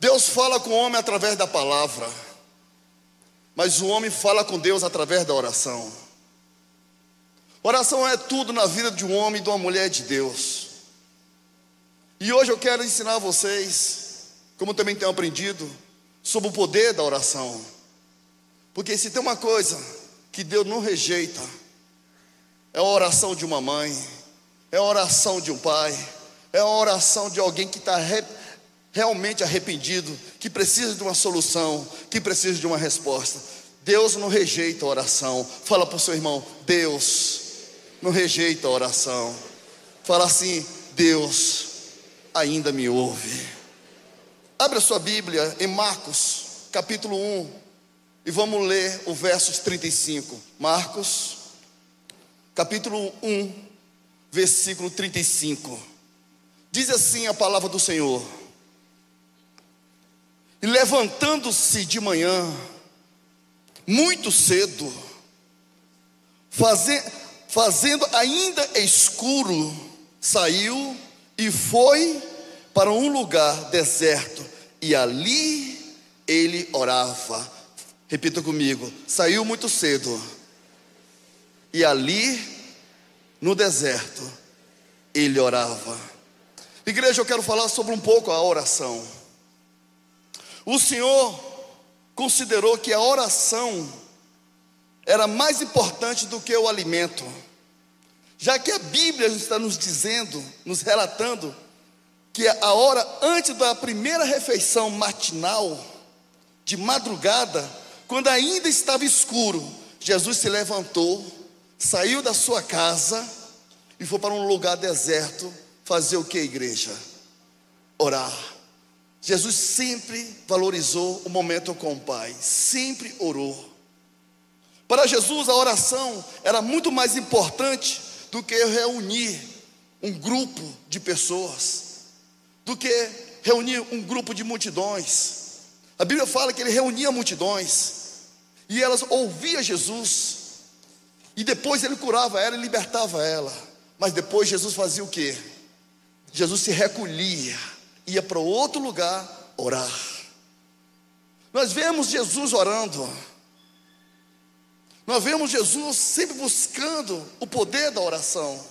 Deus fala com o homem através da palavra, mas o homem fala com Deus através da oração. Oração é tudo na vida de um homem e de uma mulher de Deus. E hoje eu quero ensinar a vocês, como também tenho aprendido, sobre o poder da oração. Porque se tem uma coisa que Deus não rejeita, é a oração de uma mãe, é a oração de um pai, é a oração de alguém que está re, realmente arrependido, que precisa de uma solução, que precisa de uma resposta. Deus não rejeita a oração. Fala para o seu irmão: Deus não rejeita a oração. Fala assim: Deus ainda me ouve. Abra sua Bíblia em Marcos, capítulo 1, e vamos ler o versos 35. Marcos, capítulo 1, versículo 35. Diz assim a palavra do Senhor: E levantando-se de manhã, muito cedo, faze, fazendo ainda escuro, saiu e foi para um lugar deserto, e ali ele orava. Repita comigo: saiu muito cedo, e ali, no deserto, ele orava. Igreja, eu quero falar sobre um pouco a oração. O Senhor considerou que a oração era mais importante do que o alimento, já que a Bíblia está nos dizendo, nos relatando, que a hora antes da primeira refeição matinal, de madrugada, quando ainda estava escuro, Jesus se levantou, saiu da sua casa e foi para um lugar deserto fazer o que, igreja? Orar. Jesus sempre valorizou o momento com o Pai, sempre orou. Para Jesus, a oração era muito mais importante do que reunir um grupo de pessoas, do que reunir um grupo de multidões. A Bíblia fala que ele reunia multidões e elas ouviam Jesus, e depois ele curava ela e libertava ela. Mas depois Jesus fazia o que? Jesus se recolhia, ia para outro lugar orar. Nós vemos Jesus orando, nós vemos Jesus sempre buscando o poder da oração.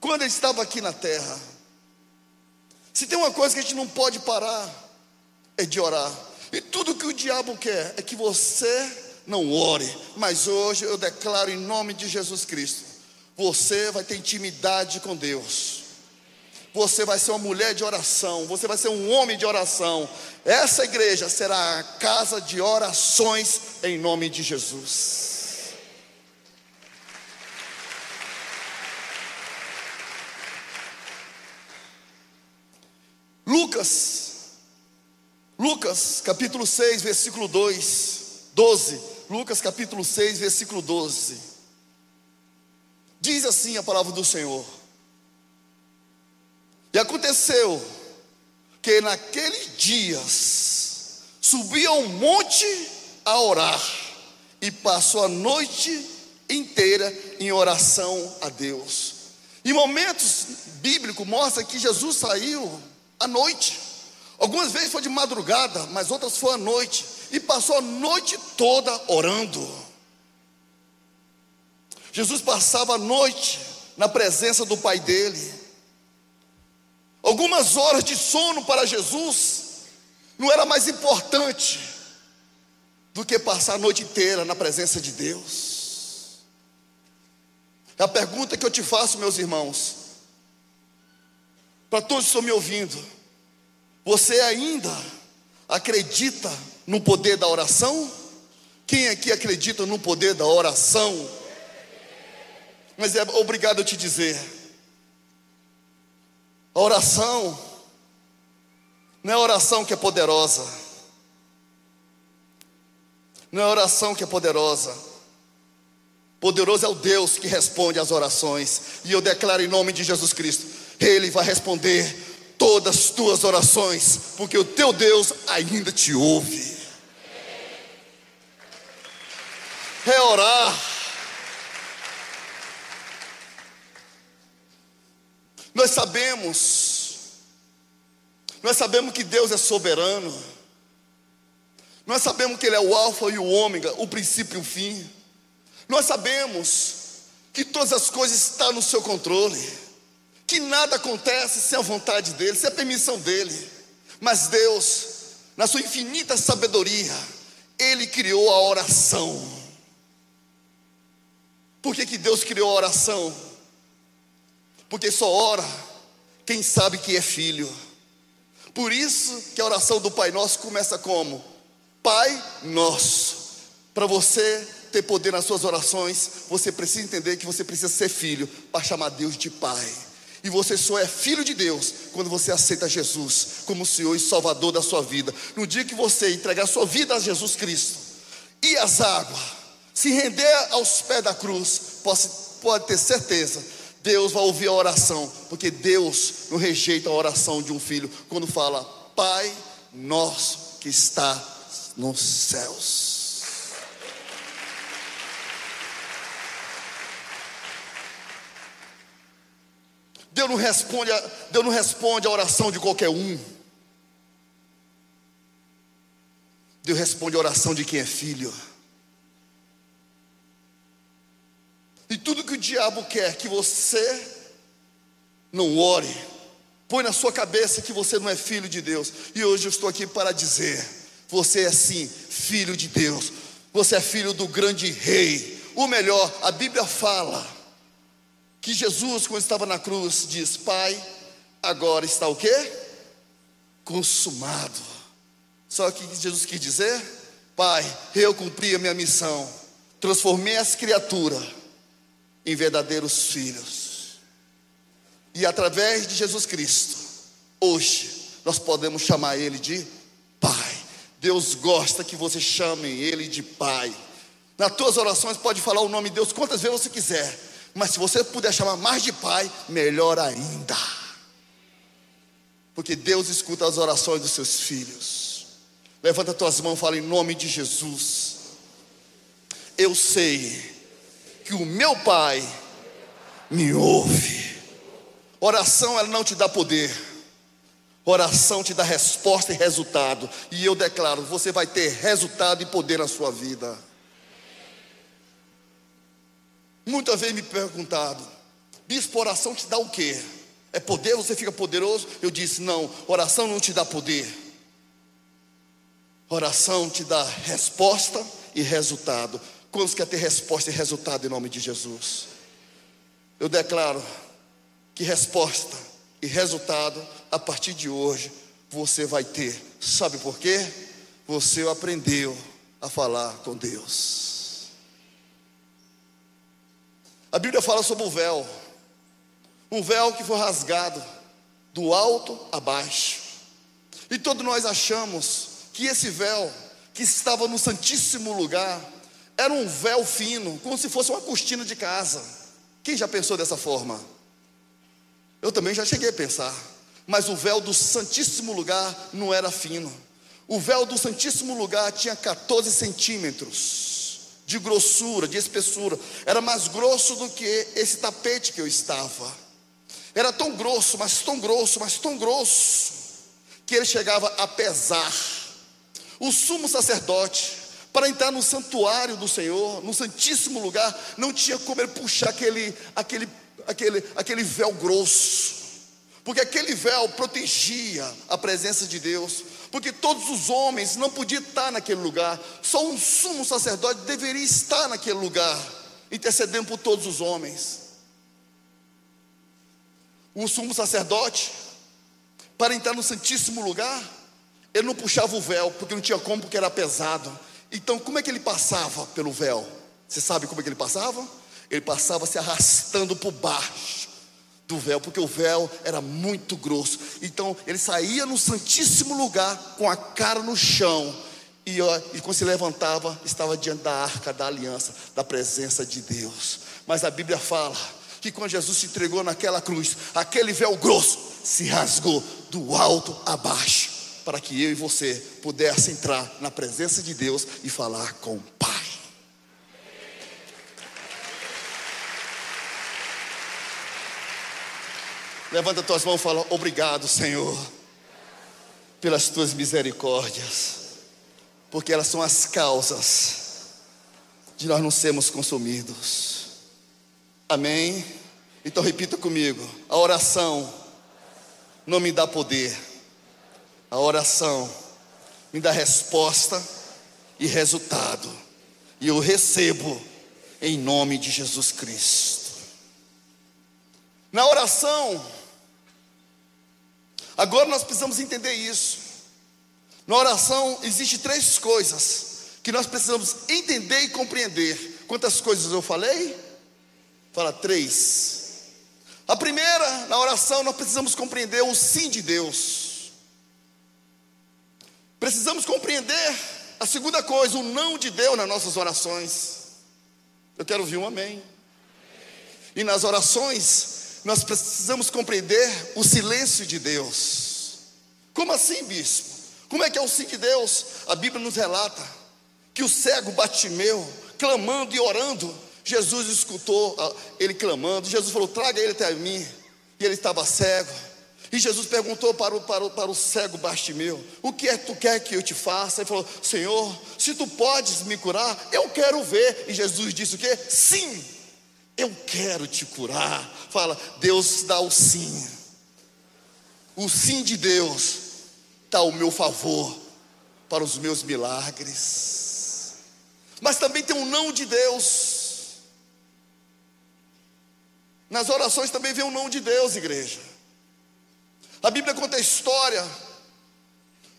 Quando ele estava aqui na terra, se tem uma coisa que a gente não pode parar, é de orar. E tudo que o diabo quer é que você não ore. Mas hoje eu declaro em nome de Jesus Cristo você vai ter intimidade com Deus. Você vai ser uma mulher de oração. Você vai ser um homem de oração. Essa igreja será a casa de orações em nome de Jesus. Lucas, Lucas capítulo 6, versículo 2, 12. Lucas capítulo 6, versículo 12. Diz assim a palavra do Senhor. E aconteceu que naqueles dias subiu um monte a orar e passou a noite inteira em oração a Deus. Em momentos bíblicos mostra que Jesus saiu à noite. Algumas vezes foi de madrugada, mas outras foi à noite e passou a noite toda orando. Jesus passava a noite na presença do Pai dele. Algumas horas de sono para Jesus não era mais importante do que passar a noite inteira na presença de Deus. É a pergunta que eu te faço, meus irmãos, para todos que estão me ouvindo: você ainda acredita no poder da oração? Quem aqui acredita no poder da oração? Mas é obrigado a te dizer: a oração não é a oração que é poderosa, não é a oração que é poderosa. Poderoso é o Deus que responde às orações, e eu declaro em nome de Jesus Cristo: Ele vai responder todas as tuas orações, porque o teu Deus ainda te ouve. É orar Nós sabemos Nós sabemos que Deus é soberano. Nós sabemos que Ele é o Alfa e o Ômega, o princípio e o fim. Nós sabemos que todas as coisas estão no seu controle, que nada acontece sem a vontade dEle, sem a permissão dEle. Mas Deus, na sua infinita sabedoria, Ele criou a oração. Por que, que Deus criou a oração? Porque só ora quem sabe que é filho. Por isso que a oração do Pai Nosso começa como? Pai Nosso. Para você ter poder nas suas orações, você precisa entender que você precisa ser filho para chamar Deus de Pai. E você só é filho de Deus quando você aceita Jesus como Senhor e Salvador da sua vida. No dia que você entregar sua vida a Jesus Cristo e as águas, se render aos pés da cruz, pode, pode ter certeza, Deus vai ouvir a oração, porque Deus não rejeita a oração de um filho quando fala, Pai nosso que está nos céus. Deus não responde, a, Deus não responde a oração de qualquer um. Deus responde a oração de quem é filho. E tudo que o diabo quer que você não ore, põe na sua cabeça que você não é filho de Deus. E hoje eu estou aqui para dizer: você é sim filho de Deus. Você é filho do grande rei. O melhor, a Bíblia fala que Jesus, quando estava na cruz, diz: Pai, agora está o quê? Consumado. Só que Jesus quis dizer: Pai, eu cumpri a minha missão, transformei as criaturas em verdadeiros filhos. E através de Jesus Cristo, hoje, nós podemos chamar Ele de Pai. Deus gosta que você chame Ele de Pai. Nas tuas orações, pode falar o nome de Deus quantas vezes você quiser. Mas se você puder chamar mais de Pai, melhor ainda. Porque Deus escuta as orações dos seus filhos. Levanta tuas mãos e fala em nome de Jesus. Eu sei que o meu Pai me ouve. Oração ela não te dá poder. Oração te dá resposta e resultado. E eu declaro, você vai ter resultado e poder na sua vida. Muitas vezes me perguntado, bispo, oração te dá o quê? É poder, você fica poderoso? Eu disse, não, oração não te dá poder. Oração te dá resposta e resultado. Quantos quer ter resposta e resultado em nome de Jesus? Eu declaro que resposta e resultado a partir de hoje você vai ter. Sabe por quê? Você aprendeu a falar com Deus. A Bíblia fala sobre o véu. Um véu que foi rasgado do alto a baixo. E todos nós achamos que esse véu que estava no santíssimo lugar era um véu fino, como se fosse uma cortina de casa. Quem já pensou dessa forma? Eu também já cheguei a pensar. Mas o véu do Santíssimo Lugar não era fino. O véu do Santíssimo Lugar tinha 14 centímetros de grossura, de espessura. Era mais grosso do que esse tapete que eu estava. Era tão grosso, mas tão grosso, mas tão grosso, que ele chegava a pesar. O sumo sacerdote, para entrar no santuário do Senhor, no santíssimo lugar, não tinha como ele puxar aquele, aquele, aquele, aquele véu grosso, porque aquele véu protegia a presença de Deus, porque todos os homens não podiam estar naquele lugar, só um sumo sacerdote deveria estar naquele lugar, intercedendo por todos os homens. O sumo sacerdote, para entrar no santíssimo lugar, ele não puxava o véu, porque não tinha como, porque era pesado. Então, como é que ele passava pelo véu? Você sabe como é que ele passava? Ele passava se arrastando por baixo do véu, porque o véu era muito grosso. Então, ele saía no santíssimo lugar com a cara no chão. E, e quando se levantava, estava diante da arca da aliança, da presença de Deus. Mas a Bíblia fala que quando Jesus se entregou naquela cruz, aquele véu grosso se rasgou do alto a baixo para que eu e você pudesse entrar na presença de Deus e falar com o Pai. Levanta tuas mãos e fala: Obrigado, Senhor. pelas tuas misericórdias, porque elas são as causas de nós não sermos consumidos. Amém? Então repita comigo: a oração não me dá poder, a oração me dá resposta e resultado, e eu recebo em nome de Jesus Cristo. Na oração, agora nós precisamos entender isso. Na oração existe três coisas que nós precisamos entender e compreender. Quantas coisas eu falei? Fala três. A primeira, na oração, nós precisamos compreender o sim de Deus. Precisamos compreender a segunda coisa, o não de Deus nas nossas orações. Eu quero ouvir um amém. E nas orações, nós precisamos compreender o silêncio de Deus. Como assim, bispo? Como é que é o sim de Deus? A Bíblia nos relata que o cego Batimeu, clamando e orando, Jesus escutou ah, ele clamando. Jesus falou: Traga ele até mim. E ele estava cego. E Jesus perguntou para o, para o, para o cego Bastimeu: O que é que tu quer que eu te faça? Ele falou: Senhor, se tu podes me curar, eu quero ver. E Jesus disse o que? Sim, eu quero te curar. Fala, Deus dá o sim. O sim de Deus está ao meu favor para os meus milagres. Mas também tem um não de Deus. Nas orações também vem o não de Deus, igreja. A Bíblia conta a história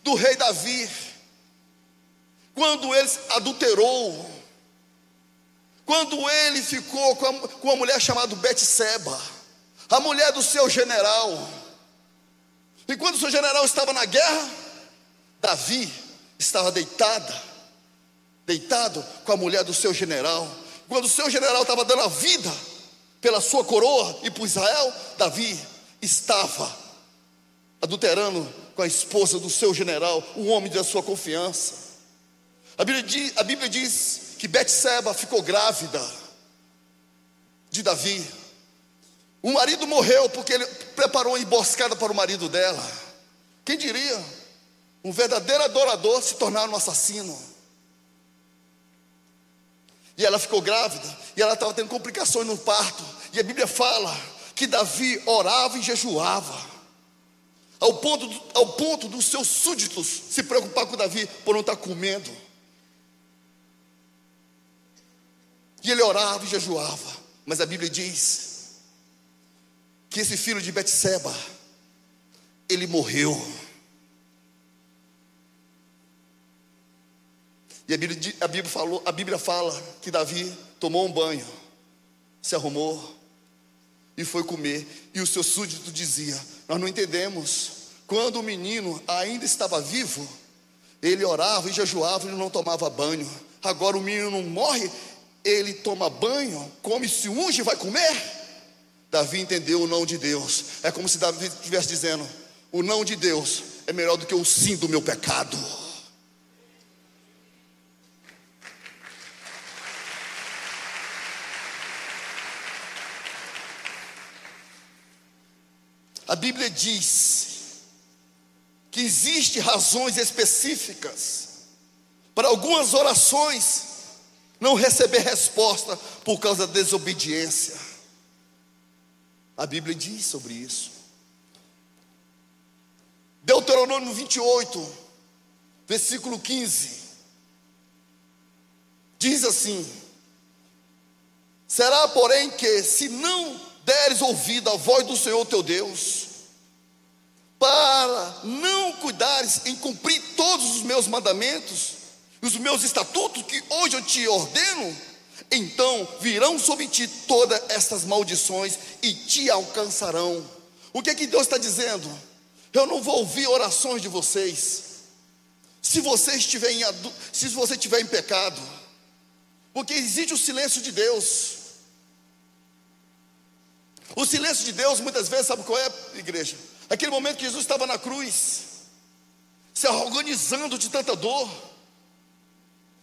do rei Davi, quando ele adulterou, quando ele ficou com, a, com uma mulher chamada Betseba, a mulher do seu general. E quando o seu general estava na guerra, Davi estava deitada, deitado com a mulher do seu general. Quando o seu general estava dando a vida pela sua coroa e por Israel, Davi estava adulterando com a esposa do seu general, o homem da sua confiança. A Bíblia diz, a Bíblia diz que Betseba ficou grávida de Davi. O marido morreu porque ele preparou uma emboscada para o marido dela. Quem diria? Um verdadeiro adorador se tornar um assassino. E ela ficou grávida, e ela estava tendo complicações no parto. E a Bíblia fala que Davi orava e jejuava ao ponto, ao ponto dos seus súditos se preocupar com Davi por não estar comendo. E ele orava e jejuava, mas a Bíblia diz que esse filho de Betseba, ele morreu. E a Bíblia, a Bíblia, falou, a Bíblia fala que Davi tomou um banho, se arrumou, e foi comer. E o seu súdito dizia: Nós não entendemos. Quando o menino ainda estava vivo, ele orava e jejuava e não tomava banho. Agora o menino morre, ele toma banho, come, se unge e vai comer. Davi entendeu o não de Deus. É como se Davi estivesse dizendo: O não de Deus é melhor do que o sim do meu pecado. A Bíblia diz que existem razões específicas para algumas orações não receber resposta por causa da desobediência. A Bíblia diz sobre isso. Deuteronômio 28, versículo 15, diz assim: Será, porém, que se não deres ouvido à voz do Senhor teu Deus, para não cuidares em cumprir todos os meus mandamentos, os meus estatutos que hoje eu te ordeno, então virão sobre ti todas estas maldições e te alcançarão. O que é que Deus está dizendo? Eu não vou ouvir orações de vocês. Se você estiver em, se você estiver em pecado, porque existe o silêncio de Deus. O silêncio de Deus, muitas vezes, sabe qual é, igreja? Aquele momento que Jesus estava na cruz, se organizando de tanta dor.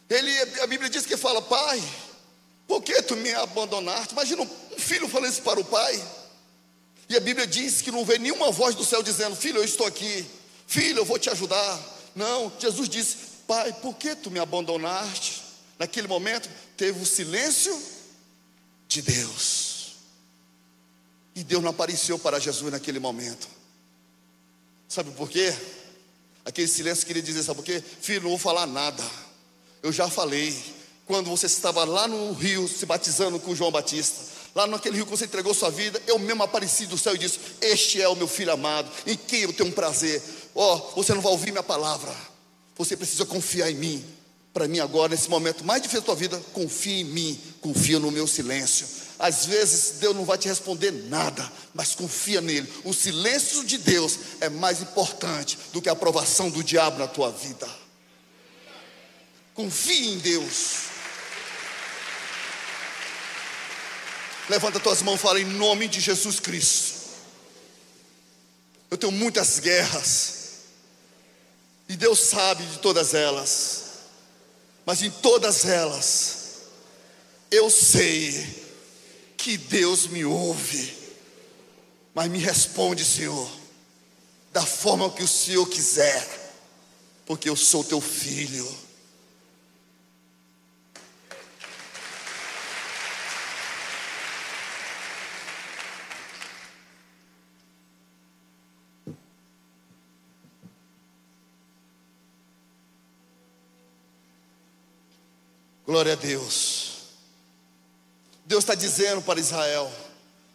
Ele, a Bíblia diz que fala, pai, por que tu me abandonaste? Imagina um filho falando isso para o pai. E a Bíblia diz que não vê nenhuma voz do céu dizendo, filho, eu estou aqui. Filho, eu vou te ajudar. Não, Jesus disse: Pai, por que tu me abandonaste? Naquele momento, teve o silêncio de Deus. E Deus não apareceu para Jesus naquele momento. Sabe por quê? Aquele silêncio queria dizer: Sabe por quê? Filho, não vou falar nada. Eu já falei. Quando você estava lá no rio se batizando com João Batista, lá naquele rio que você entregou sua vida, eu mesmo apareci do céu e disse: Este é o meu filho amado, em quem eu tenho um prazer. Ó, oh, você não vai ouvir minha palavra, você precisa confiar em mim. Para mim, agora, nesse momento mais difícil da tua vida, confia em mim, confia no meu silêncio. Às vezes Deus não vai te responder nada, mas confia nele. O silêncio de Deus é mais importante do que a aprovação do diabo na tua vida. Confie em Deus. Levanta tuas mãos e fala em nome de Jesus Cristo. Eu tenho muitas guerras. E Deus sabe de todas elas. Mas em todas elas, eu sei que Deus me ouve. Mas me responde, Senhor, da forma que o Senhor quiser, porque eu sou teu filho. Glória a Deus. Deus está dizendo para Israel,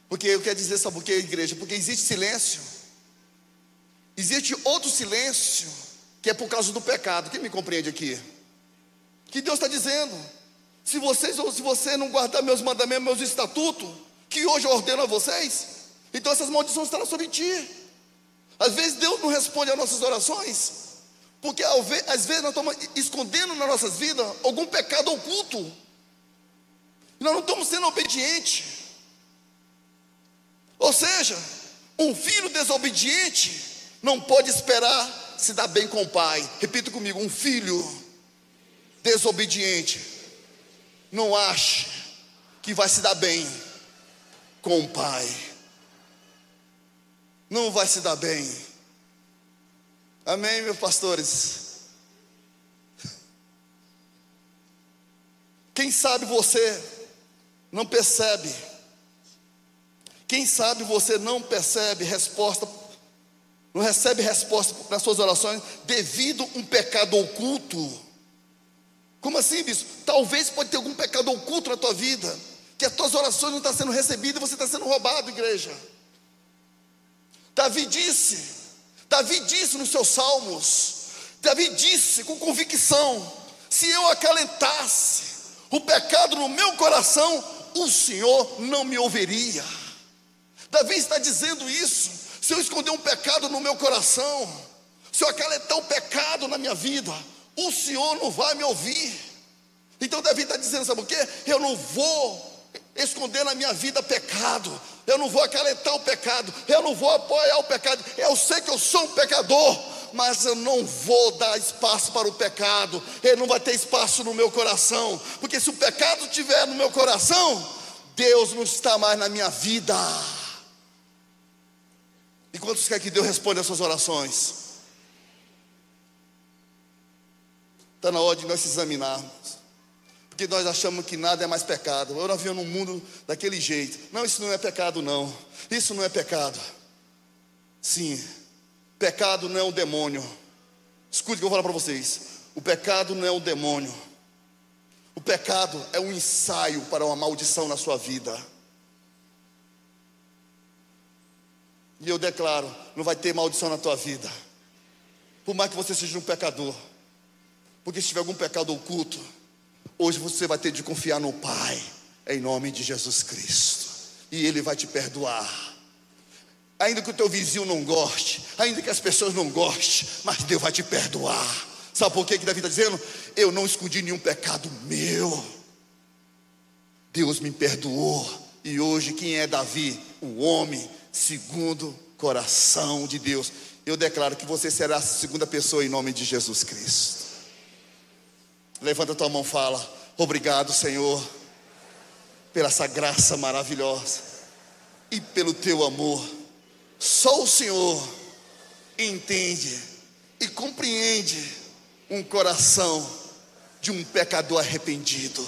porque eu quero dizer, sabe por quê, igreja? Porque existe silêncio, existe outro silêncio, que é por causa do pecado. Quem me compreende aqui? Que Deus está dizendo: se vocês ou se você não guardar meus mandamentos, meus estatutos, que hoje eu ordeno a vocês, então essas maldições estarão sobre ti. Às vezes Deus não responde às nossas orações, porque às vezes nós estamos escondendo nas nossas vidas algum pecado oculto. Nós não estamos sendo obedientes. Ou seja, um filho desobediente não pode esperar se dar bem com o pai. Repita comigo: um filho desobediente não acha que vai se dar bem com o pai. Não vai se dar bem. Amém, meus pastores? Quem sabe você não percebe, quem sabe você não percebe resposta, não recebe resposta nas suas orações devido a um pecado oculto. Como assim, bispo? Talvez pode ter algum pecado oculto na tua vida, que as tuas orações não estão sendo recebidas e você está sendo roubado, igreja. Davi disse: Davi disse nos seus salmos, Davi disse com convicção: se eu acalentasse o pecado no meu coração, o Senhor não me ouviria. Davi está dizendo isso. Se eu esconder um pecado no meu coração, se eu acalentar um pecado na minha vida, o Senhor não vai me ouvir. Então Davi está dizendo, sabe o que? Eu não vou esconder na minha vida pecado, eu não vou acalentar o pecado, eu não vou apoiar o pecado. Eu sei que eu sou um pecador, mas eu não vou dar espaço para o pecado, ele não vai ter espaço no meu coração, porque se o pecado estiver no meu coração, Deus não está mais na minha vida. E quantos quer que Deus responda as suas orações? Está na hora de nós se examinarmos porque nós achamos que nada é mais pecado. Eu não vivo num mundo daquele jeito. Não, isso não é pecado, não. Isso não é pecado. Sim, pecado não é um demônio. Escute o que eu vou falar para vocês. O pecado não é um demônio. O pecado é um ensaio para uma maldição na sua vida. E eu declaro: não vai ter maldição na tua vida. Por mais que você seja um pecador. Porque se tiver algum pecado oculto, Hoje você vai ter de confiar no Pai, em nome de Jesus Cristo, e Ele vai te perdoar. Ainda que o teu vizinho não goste, ainda que as pessoas não gostem, mas Deus vai te perdoar. Sabe por que, que Davi está dizendo? Eu não escondi nenhum pecado meu. Deus me perdoou. E hoje, quem é Davi? O homem segundo coração de Deus. Eu declaro que você será a segunda pessoa em nome de Jesus Cristo. Levanta tua mão fala: Obrigado, Senhor, pela essa graça maravilhosa e pelo teu amor. Só o Senhor entende e compreende um coração de um pecador arrependido.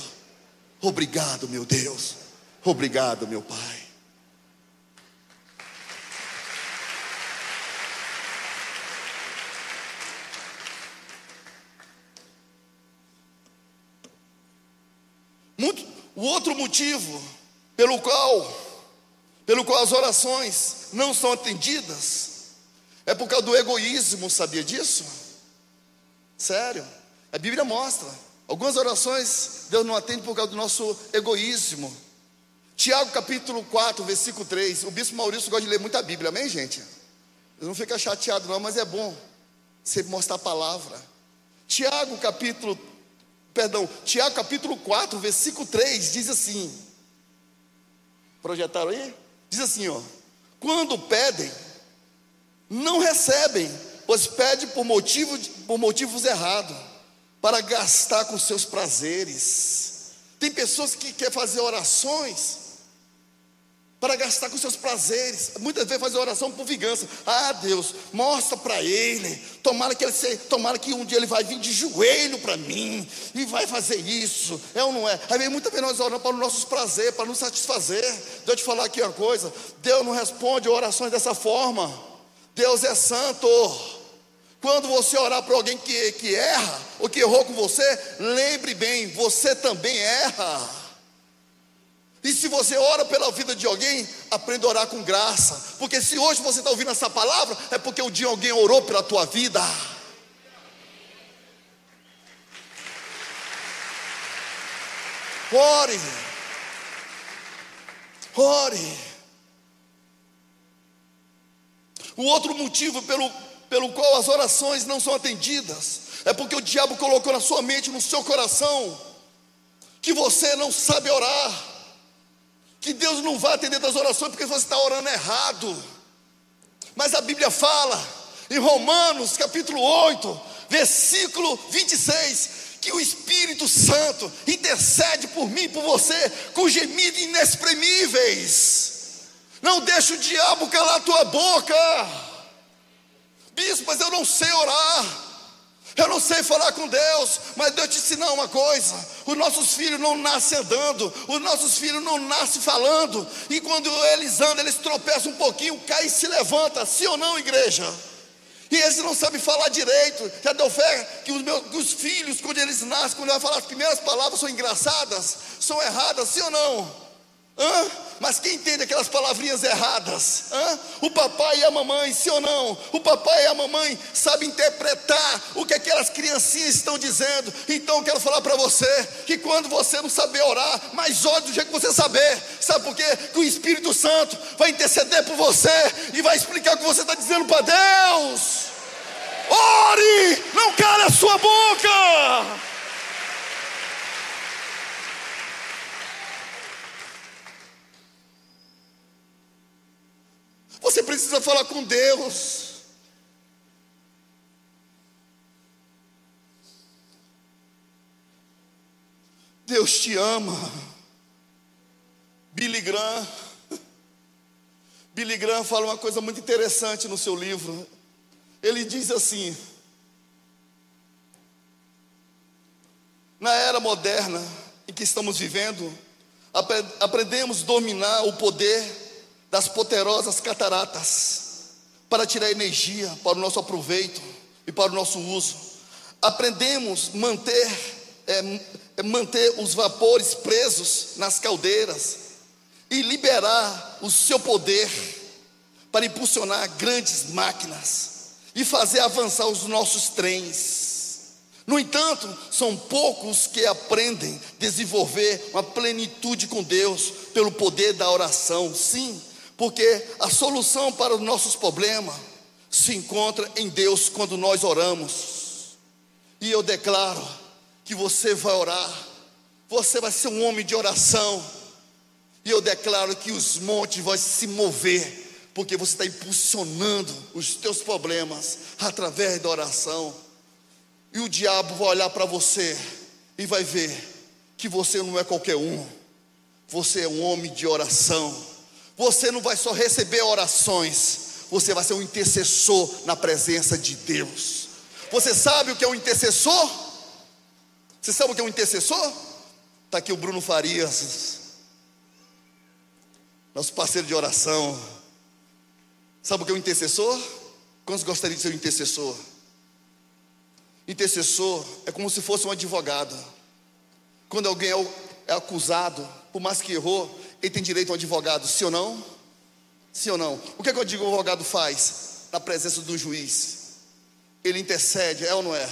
Obrigado, meu Deus. Obrigado, meu Pai. Muito, o outro motivo pelo qual, pelo qual as orações não são atendidas é por causa do egoísmo, sabia disso? Sério, a Bíblia mostra. Algumas orações Deus não atende por causa do nosso egoísmo. Tiago capítulo 4, versículo 3. O bispo Maurício gosta de ler muita Bíblia, amém, gente? Eu não fica chateado, não, mas é bom você mostrar a palavra. Tiago capítulo perdão, Tiago capítulo 4, versículo 3 diz assim: Projetaram aí? Diz assim, ó: Quando pedem, não recebem, pois pedem por, motivo, por motivos errados, para gastar com seus prazeres. Tem pessoas que querem fazer orações para gastar com seus prazeres. Muitas vezes fazer oração por vingança. Ah, Deus, mostra para ele. Tomara que ele se, tomara que um dia ele vai vir de joelho para mim e vai fazer isso. É ou não é? Aí muitas vezes nós oramos para os nossos prazeres, para nos satisfazer. Deixa eu te falar aqui uma coisa. Deus não responde orações dessa forma. Deus é santo. Quando você orar para alguém que, que erra ou que errou com você, lembre bem, você também erra. E se você ora pela vida de alguém, aprenda a orar com graça. Porque se hoje você está ouvindo essa palavra, é porque um dia alguém orou pela tua vida. Ore. Ore. O outro motivo pelo, pelo qual as orações não são atendidas é porque o diabo colocou na sua mente, no seu coração, que você não sabe orar que Deus não vai atender as orações porque você está orando errado. Mas a Bíblia fala, em Romanos capítulo 8, versículo 26, que o Espírito Santo intercede por mim, por você, com gemidos inexprimíveis. Não deixa o diabo calar a tua boca. Bispo, mas eu não sei orar. Eu não sei falar com Deus, mas Deus te ensinar uma coisa: os nossos filhos não nascem andando, os nossos filhos não nascem falando, e quando eles andam, eles tropeçam um pouquinho, caem e se levanta, sim ou não, igreja? E eles não sabem falar direito. Já deu fé que os, meus, os filhos, quando eles nascem, quando vai falar as primeiras palavras, são engraçadas, são erradas, sim ou não? Hã? Mas quem entende aquelas palavrinhas erradas? Hã? O papai e a mamãe, sim ou não? O papai e a mamãe sabem interpretar o que aquelas criancinhas estão dizendo. Então eu quero falar para você que quando você não saber orar, mais ore do jeito que você saber. Sabe por quê? Que o Espírito Santo vai interceder por você e vai explicar o que você está dizendo para Deus. Ore! Não cale a sua boca! Você precisa falar com Deus. Deus te ama. Billy Graham. Billy Graham fala uma coisa muito interessante no seu livro. Ele diz assim: Na era moderna em que estamos vivendo, aprendemos a dominar o poder das poderosas cataratas para tirar energia para o nosso aproveito e para o nosso uso. Aprendemos manter é, é, manter os vapores presos nas caldeiras e liberar o seu poder para impulsionar grandes máquinas e fazer avançar os nossos trens. No entanto, são poucos que aprendem desenvolver uma plenitude com Deus pelo poder da oração. Sim, porque a solução para os nossos problemas se encontra em Deus quando nós oramos. E eu declaro que você vai orar, você vai ser um homem de oração. E eu declaro que os montes vão se mover, porque você está impulsionando os teus problemas através da oração. E o diabo vai olhar para você e vai ver que você não é qualquer um, você é um homem de oração você não vai só receber orações, você vai ser um intercessor na presença de Deus. Você sabe o que é um intercessor? Você sabe o que é um intercessor? Está aqui o Bruno Farias, nosso parceiro de oração. Sabe o que é um intercessor? Quantos gostariam de ser um intercessor? Intercessor é como se fosse um advogado. Quando alguém é, é acusado, por mais que errou, ele tem direito a um advogado, sim ou não? Sim ou não? O que, é que o advogado faz na presença do juiz? Ele intercede, é ou não é?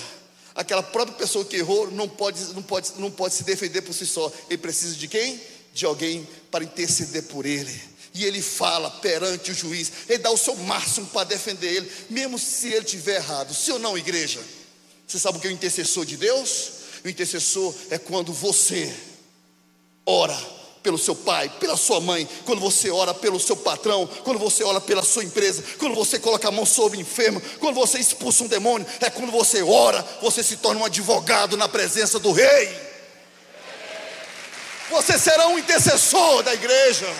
Aquela própria pessoa que errou não pode, não pode, não pode se defender por si só. Ele precisa de quem? De alguém para interceder por ele e ele fala perante o juiz, ele dá o seu máximo para defender ele, mesmo se ele tiver errado. Sim ou não, igreja? Você sabe o que é o intercessor de Deus? O intercessor é quando você ora pelo seu pai, pela sua mãe, quando você ora pelo seu patrão, quando você ora pela sua empresa, quando você coloca a mão sobre o enfermo, quando você expulsa um demônio, é quando você ora, você se torna um advogado na presença do rei. Você será um intercessor da igreja.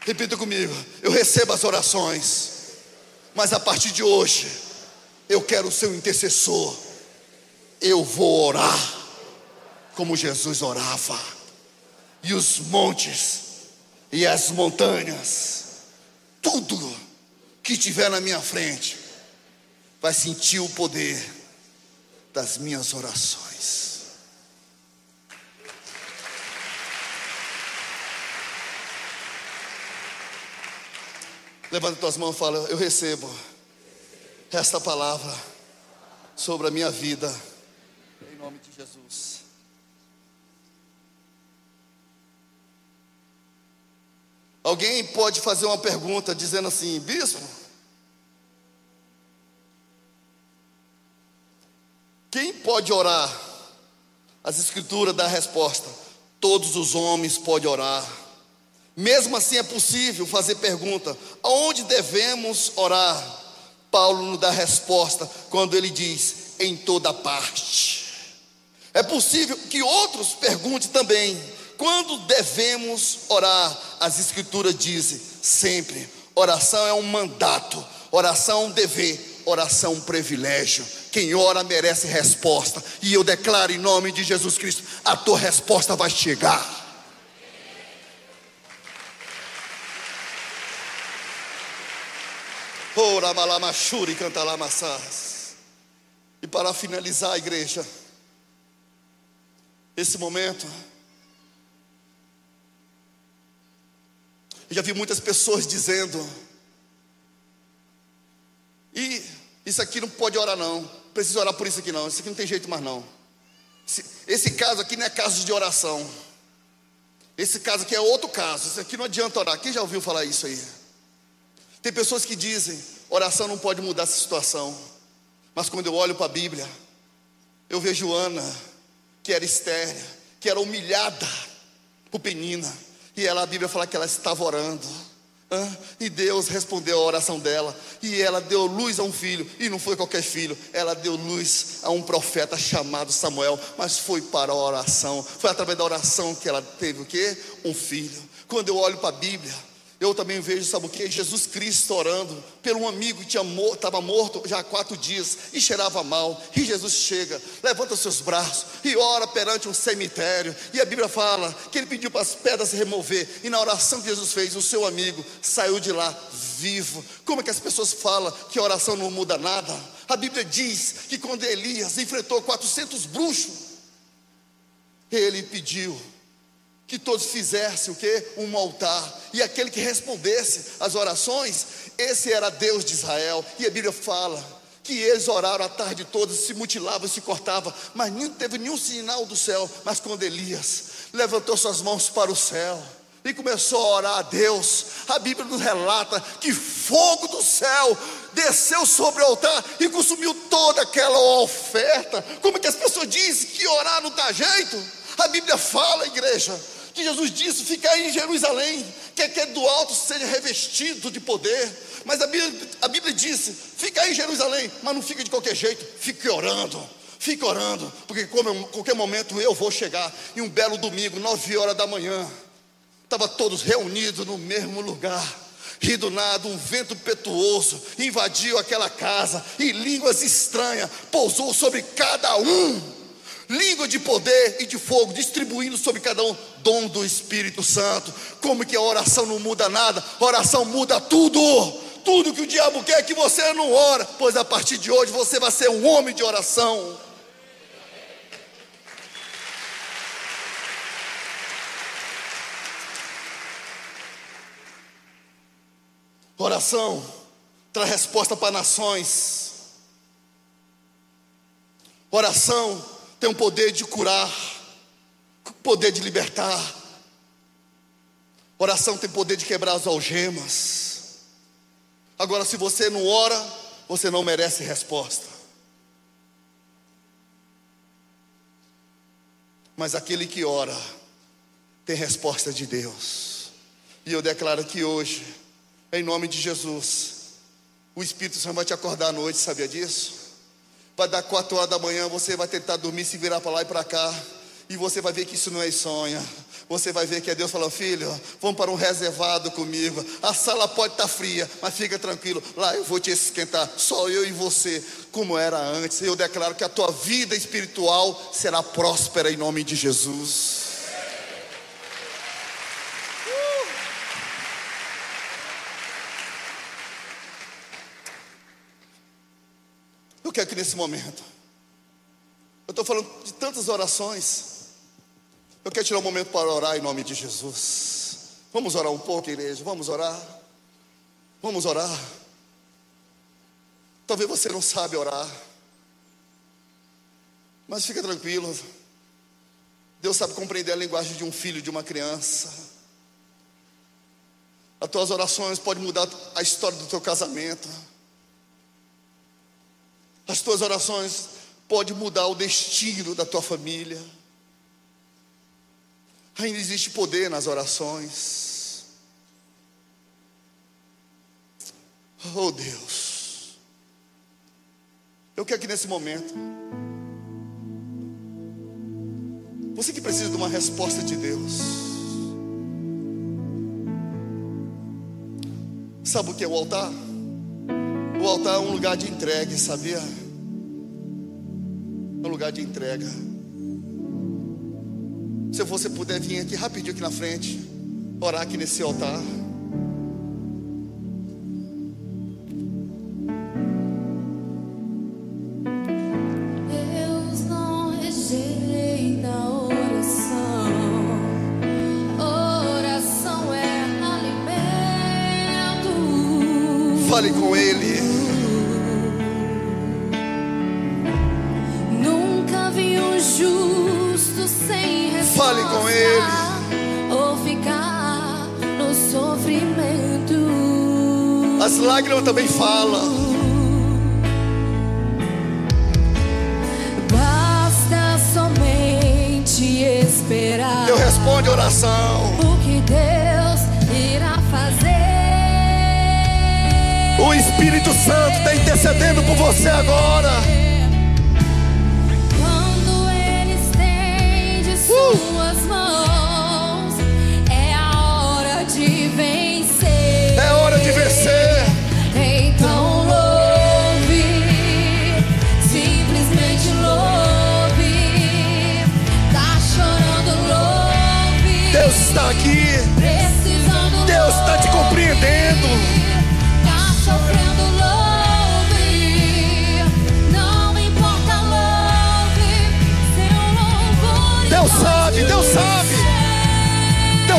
Repita comigo: eu recebo as orações, mas a partir de hoje, eu quero ser um intercessor. Eu vou orar como Jesus orava, e os montes e as montanhas, tudo que tiver na minha frente, vai sentir o poder das minhas orações. Levanta tuas mãos e fala: Eu recebo esta palavra sobre a minha vida, em nome de Jesus. Alguém pode fazer uma pergunta dizendo assim, bispo, quem pode orar? As escrituras dão a resposta: todos os homens podem orar. Mesmo assim é possível fazer pergunta: aonde devemos orar? Paulo nos dá a resposta quando ele diz: em toda parte. É possível que outros perguntem também: quando devemos orar? As Escrituras dizem sempre: oração é um mandato, oração é um dever, oração é um privilégio. Quem ora merece resposta, e eu declaro em nome de Jesus Cristo: a tua resposta vai chegar. Ora. E para finalizar igreja, esse momento, Eu já vi muitas pessoas dizendo: e isso aqui não pode orar, não. Precisa orar por isso aqui, não. Isso aqui não tem jeito mais, não. Esse caso aqui não é caso de oração. Esse caso aqui é outro caso. Isso aqui não adianta orar. Quem já ouviu falar isso aí? Tem pessoas que dizem: oração não pode mudar essa situação. Mas quando eu olho para a Bíblia, eu vejo Ana, que era estérea, que era humilhada por Penina e ela, a Bíblia fala que ela estava orando. E Deus respondeu a oração dela. E ela deu luz a um filho. E não foi qualquer filho. Ela deu luz a um profeta chamado Samuel. Mas foi para a oração. Foi através da oração que ela teve o quê? Um filho. Quando eu olho para a Bíblia eu também vejo, sabe o que? Jesus Cristo orando pelo um amigo que estava morto já há quatro dias e cheirava mal. E Jesus chega, levanta os seus braços e ora perante um cemitério. E a Bíblia fala que ele pediu para as pedras se remover. E na oração que Jesus fez, o seu amigo saiu de lá vivo. Como é que as pessoas falam que a oração não muda nada? A Bíblia diz que quando Elias enfrentou 400 bruxos, ele pediu que todos fizessem o que? Um altar. E aquele que respondesse as orações, esse era Deus de Israel. E a Bíblia fala que eles oraram a tarde toda, se mutilavam, se cortavam, mas não teve nenhum sinal do céu. Mas quando Elias levantou suas mãos para o céu e começou a orar a Deus, a Bíblia nos relata que fogo do céu desceu sobre o altar e consumiu toda aquela oferta. Como é que as pessoas dizem que orar não dá jeito? A Bíblia fala, igreja, que Jesus disse: ficar em Jerusalém, quer que do alto seja revestido de poder. Mas a Bíblia, a Bíblia disse: em Jerusalém, mas não fica de qualquer jeito, fique orando. Fique orando, porque como, qualquer momento eu vou chegar. E um belo domingo, nove horas da manhã, estava todos reunidos no mesmo lugar. E do nada um vento petuoso invadiu aquela casa e línguas estranhas pousou sobre cada um. Língua de poder e de fogo distribuindo sobre cada um dom do Espírito Santo. Como que a oração não muda nada? Oração muda tudo. Tudo que o diabo quer é que você não ora, pois a partir de hoje você vai ser um homem de oração. Oração traz resposta para nações. Oração tem o poder de curar, poder de libertar. Oração tem poder de quebrar as algemas. Agora, se você não ora, você não merece resposta. Mas aquele que ora tem resposta de Deus. E eu declaro que hoje, em nome de Jesus, o Espírito Santo vai te acordar à noite, sabia disso? Vai dar quatro horas da manhã, você vai tentar dormir, se virar para lá e para cá. E você vai ver que isso não é sonho. Você vai ver que é Deus falando, filho, vamos para um reservado comigo. A sala pode estar tá fria, mas fica tranquilo. Lá eu vou te esquentar, só eu e você, como era antes. Eu declaro que a tua vida espiritual será próspera em nome de Jesus. Nesse momento, eu estou falando de tantas orações, eu quero tirar um momento para orar em nome de Jesus. Vamos orar um pouco, igreja, vamos orar. Vamos orar. Talvez você não sabe orar, mas fica tranquilo. Deus sabe compreender a linguagem de um filho, de uma criança. As tuas orações podem mudar a história do teu casamento. As tuas orações podem mudar o destino da tua família. Ainda existe poder nas orações. Oh Deus. Eu quero que nesse momento, você que precisa de uma resposta de Deus, sabe o que é o altar? O altar é um lugar de entrega, sabia? É um lugar de entrega. Se você puder vir aqui rapidinho aqui na frente, orar aqui nesse altar. Também falam. Basta somente esperar. Deus responde a oração. O que Deus irá fazer. O Espírito Santo está intercedendo por você agora.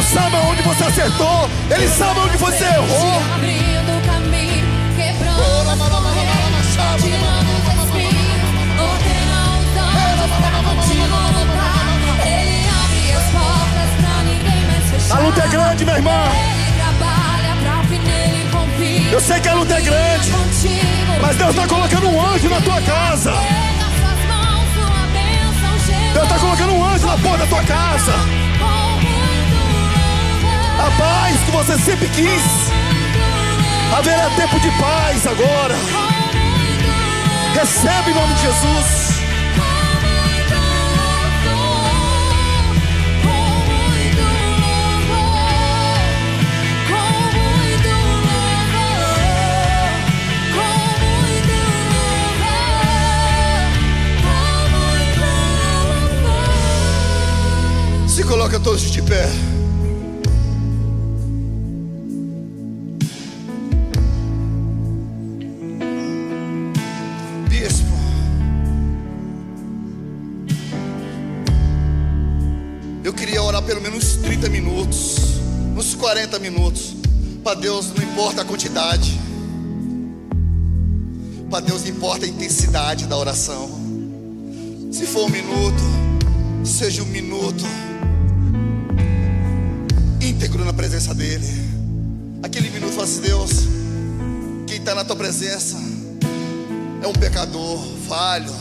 Sabe onde você acertou. Ele sabe onde você errou. Abrindo caminho, quebrando as correntes, tirando os espinhos, ordena os anjos pra continuar lutar. Ele abre as portas pra ninguém mais fechar. A luta é grande, minha irmã. Ele trabalha pra o que nele confia. Eu sei que a luta é grande, mas Deus está colocando um anjo na tua casa. Deus está colocando um anjo na porta da tua casa a paz que você sempre quis. Haverá tempo de paz agora. Recebe em nome de Jesus. coloca todos de pé. 40 minutos. Para Deus não importa a quantidade, para Deus importa a intensidade da oração. Se for um minuto, seja um minuto íntegro na presença dEle. Aquele minuto fala assim: Deus, quem está na tua presença é um pecador, falho.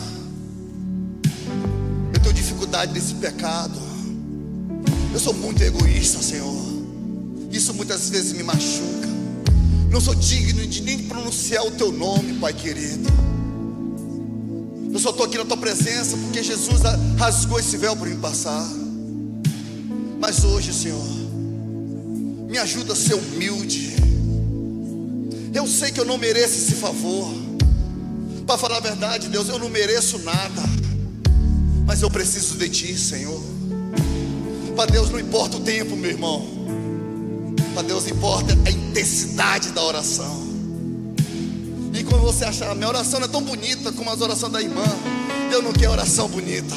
Eu tenho dificuldade nesse pecado. Eu sou muito egoísta, Senhor. Isso muitas vezes me machuca. Não sou digno de nem pronunciar o teu nome, Pai querido. Eu só estou aqui na tua presença porque Jesus rasgou esse véu para me passar. Mas hoje, Senhor, me ajuda a ser humilde. Eu sei que eu não mereço esse favor. Para falar a verdade, Deus, eu não mereço nada. Mas eu preciso de Ti, Senhor. Para Deus não importa o tempo, meu irmão. Para Deus importa a intensidade da oração. E quando você achar, minha oração não é tão bonita como as orações da irmã. Deus não quer oração bonita.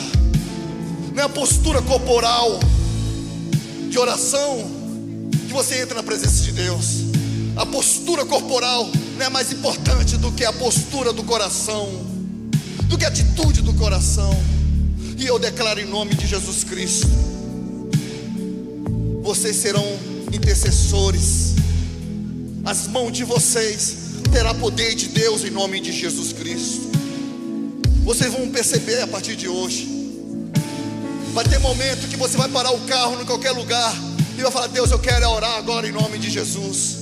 Não é a postura corporal de oração que você entra na presença de Deus. A postura corporal não é mais importante do que a postura do coração, do que a atitude do coração. E eu declaro em nome de Jesus Cristo: vocês serão intercessores, as mãos de vocês terá poder de Deus em nome de Jesus Cristo. Vocês vão perceber a partir de hoje. Vai ter momento que você vai parar o carro em qualquer lugar e vai falar: Deus, eu quero orar agora em nome de Jesus.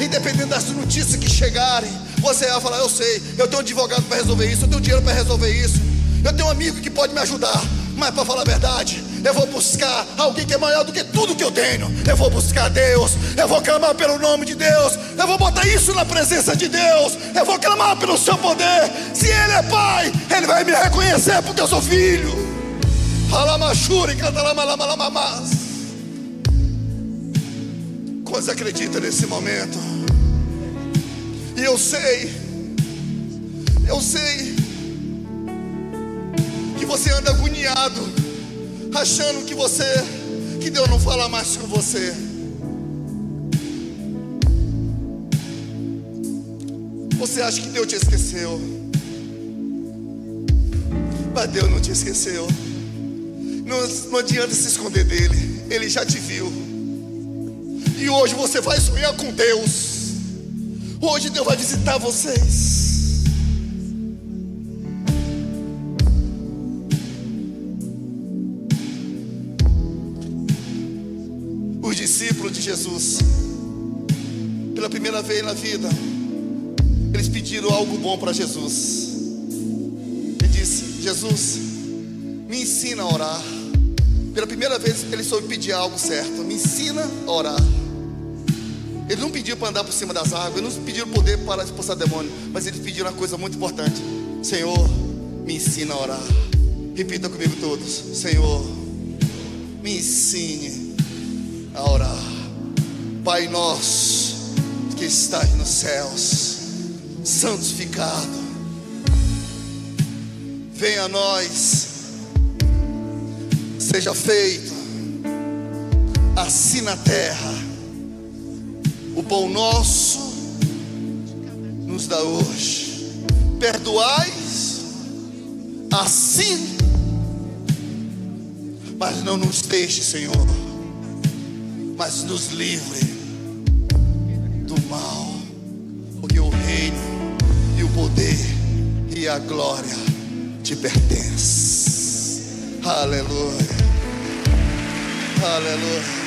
Independente das notícias que chegarem, você vai falar: Eu sei, eu tenho um advogado para resolver isso, eu tenho dinheiro para resolver isso, eu tenho um amigo que pode me ajudar. Mas para falar a verdade, eu vou buscar alguém que é maior do que tudo que eu tenho. Eu vou buscar Deus, eu vou clamar pelo nome de Deus, eu vou botar isso na presença de Deus, eu vou clamar pelo seu poder. Se Ele é Pai, Ele vai me reconhecer porque eu sou filho. Alamachuri, cantalamalamalamamas. Quantos acreditam nesse momento? E eu sei, eu sei que você anda agoniado, achando que você, que Deus não fala mais com você. Você acha que Deus te esqueceu? Mas Deus não te esqueceu. Não, não adianta se esconder dele, ele já te viu. E hoje você vai sonhar com Deus. Hoje Deus vai visitar vocês. Discípulos de Jesus, pela primeira vez na vida, eles pediram algo bom para Jesus. Ele disse: Jesus, me ensina a orar. Pela primeira vez ele soube pedir algo certo. Me ensina a orar. Ele não pediu para andar por cima das águas, ele não pediu poder para expulsar demônio, mas ele pediu uma coisa muito importante: Senhor, me ensina a orar. Repita comigo todos: Senhor, me ensine a orar. Pai nosso que estás nos céus, santificado, venha a nós, seja feito assim na terra. O pão nosso nos dá hoje. Perdoais assim, mas não nos deixe, Senhor, mas nos livre do mal, porque o reino e o poder e a glória te pertence. Aleluia. Aleluia.